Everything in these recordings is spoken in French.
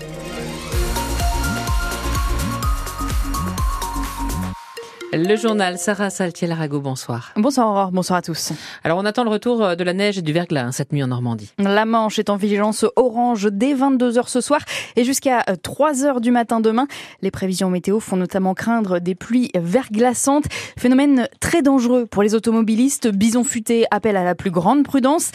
Thank you. Le journal Sarah Saltiel-Arago, bonsoir. Bonsoir Aurore, bonsoir à tous. Alors on attend le retour de la neige et du verglas hein, cette nuit en Normandie. La Manche est en vigilance orange dès 22h ce soir et jusqu'à 3h du matin demain. Les prévisions météo font notamment craindre des pluies verglaçantes, phénomène très dangereux pour les automobilistes. Bison futé appelle à la plus grande prudence.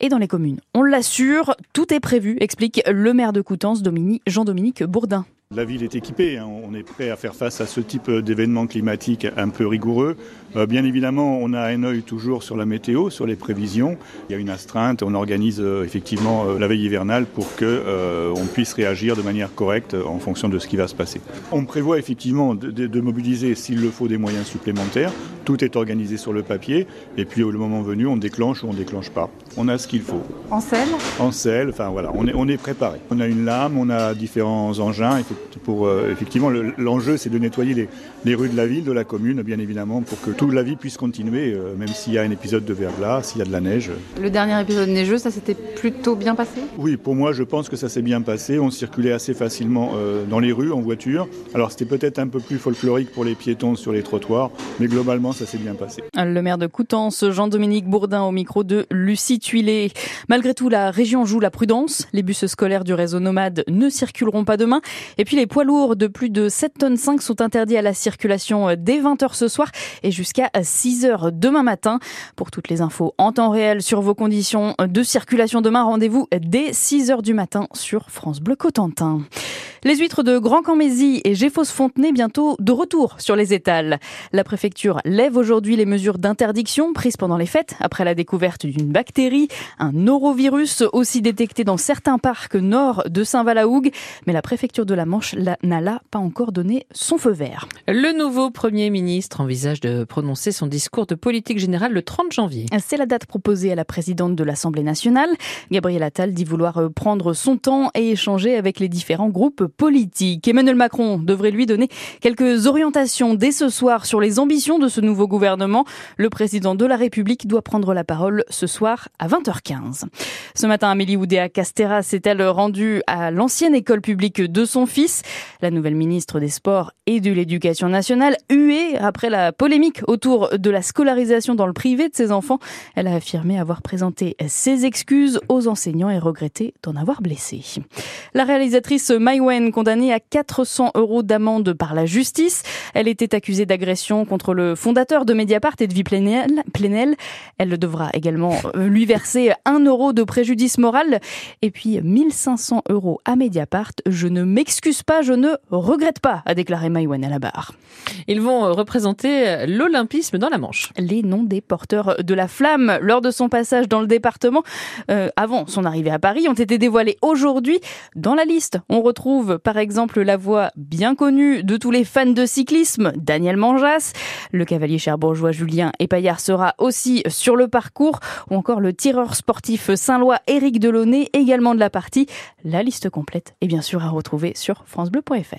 Et dans les communes, on l'assure, tout est prévu, explique le maire de Coutances, Jean-Dominique Bourdin. La ville est équipée, hein. on est prêt à faire face à ce type d'événements climatiques un peu rigoureux. Euh, bien évidemment, on a un œil toujours sur la météo, sur les prévisions. Il y a une astreinte, on organise euh, effectivement euh, la veille hivernale pour que on puisse réagir de manière correcte en fonction de ce qui va se passer. On prévoit effectivement de, de mobiliser, s'il le faut, des moyens supplémentaires. Tout est organisé sur le papier et puis au moment venu, on déclenche ou on déclenche pas. On a ce qu'il faut. En selle En selle, enfin voilà, on est, on est préparé. On a une lame, on a différents engins. Pour, euh, effectivement, l'enjeu, c'est de nettoyer les, rues de la ville, de la commune, bien évidemment, pour que toute la vie puisse continuer, euh, même s'il y a un épisode de verglas, s'il y a de la neige. Le dernier épisode neigeux, ça s'était plutôt bien passé? Oui, pour moi, je pense que ça s'est bien passé. On circulait assez facilement euh, dans les rues, en voiture. Alors, c'était peut-être un peu plus folklorique pour les piétons sur les trottoirs, mais globalement, ça s'est bien passé. Le maire de Coutances, Jean-Dominique Bourdin, au micro de Lucie Malgré tout, la région joue la prudence. Les bus scolaires du réseau nomade ne circuleront pas demain. Et puis, les poids lourds de plus de 7 tonnes 5 sont interdits à la circulation dès 20h ce soir et jusqu'à 6h demain matin. Pour toutes les infos en temps réel sur vos conditions de circulation demain, rendez-vous dès 6h du matin sur France Bleu Cotentin. Les huîtres de Grand Camézy et Géfos-Fontenay bientôt de retour sur les étals. La préfecture lève aujourd'hui les mesures d'interdiction prises pendant les fêtes après la découverte d'une bactérie, un norovirus aussi détecté dans certains parcs nord de Saint-Valahougue. Mais la préfecture de la Manche n'a là pas encore donné son feu vert. Le nouveau Premier ministre envisage de prononcer son discours de politique générale le 30 janvier. C'est la date proposée à la présidente de l'Assemblée nationale. Gabriel Attal dit vouloir prendre son temps et échanger avec les différents groupes politique. Emmanuel Macron devrait lui donner quelques orientations dès ce soir sur les ambitions de ce nouveau gouvernement. Le président de la République doit prendre la parole ce soir à 20h15. Ce matin, Amélie Oudéa Castera s'est-elle rendue à l'ancienne école publique de son fils? La nouvelle ministre des Sports et de l'Éducation nationale, huée après la polémique autour de la scolarisation dans le privé de ses enfants. Elle a affirmé avoir présenté ses excuses aux enseignants et regretté d'en avoir blessé. La réalisatrice Maïwen condamnée à 400 euros d'amende par la justice. Elle était accusée d'agression contre le fondateur de Mediapart et de Vie Plenel. Elle devra également lui verser 1 euro de préjudice moral et puis 1500 euros à Mediapart. Je ne m'excuse pas, je ne regrette pas, a déclaré Maïwen à la barre. Ils vont euh, représenter euh, l'olympisme dans la Manche. Les noms des porteurs de la flamme lors de son passage dans le département, avant son arrivée à Paris, ont été dévoilés aujourd'hui. Dans la liste, on retrouve par exemple la voix bien connue de tous les fans de cyclisme, Daniel Manjas. Le cavalier cherbourgeois Julien Epaillard sera aussi sur le parcours, ou encore le tireur sportif saint-lois Éric Delaunay, également de la partie. La liste complète est bien sûr à retrouver sur francebleu.fr.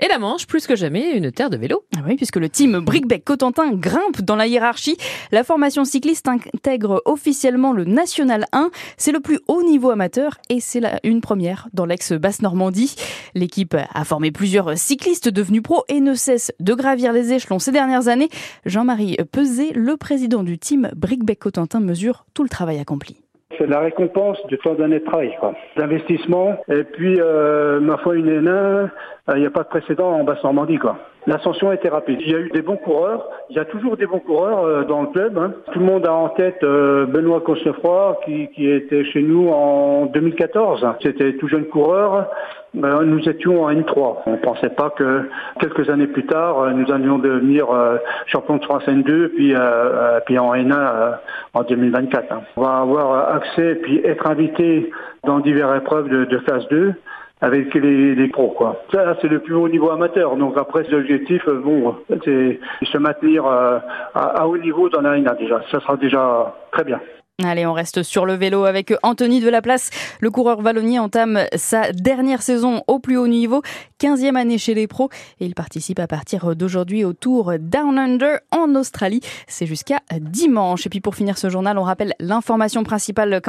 Et la Manche, plus que jamais, une terre de vélo. Ah oui, puisque le team Brickbeck Cotentin grimpe dans la hiérarchie. La formation cycliste intègre officiellement le National 1. C'est le plus haut niveau amateur et c'est une première dans l'ex-Basse-Normandie. L'équipe a formé plusieurs cyclistes devenus pros et ne cesse de gravir les échelons ces dernières années. Jean-Marie Peset, le président du team Brickbeck Cotentin, mesure tout le travail accompli. C'est la récompense de tant d'années de travail, d'investissement. Et puis, euh, ma foi, une N1, euh, il n'y a pas de précédent en Basse-Normandie. quoi. L'ascension été rapide. Il y a eu des bons coureurs. Il y a toujours des bons coureurs euh, dans le club. Hein. Tout le monde a en tête Benoît Cosnefroy qui était chez nous en 2014. C'était tout jeune coureur. Ben, nous étions en N3. On ne pensait pas que quelques années plus tard, euh, nous allions devenir euh, champion de France N2, puis, euh, puis en N1 en 2024. Hein. On va avoir accès, puis être invité dans diverses épreuves de, de phase 2 avec les, les pros quoi. Ça c'est le plus haut niveau amateur. Donc après l'objectif, bon, c'est se maintenir à, à, haut niveau dans la N1 déjà. Ça sera déjà très bien. Allez, on reste sur le vélo avec Anthony de la Place. Le coureur vallonnier entame sa dernière saison au plus haut niveau, 15e année chez les pros, et il participe à partir d'aujourd'hui au Tour Down Under en Australie. C'est jusqu'à dimanche. Et puis pour finir ce journal, on rappelle l'information principale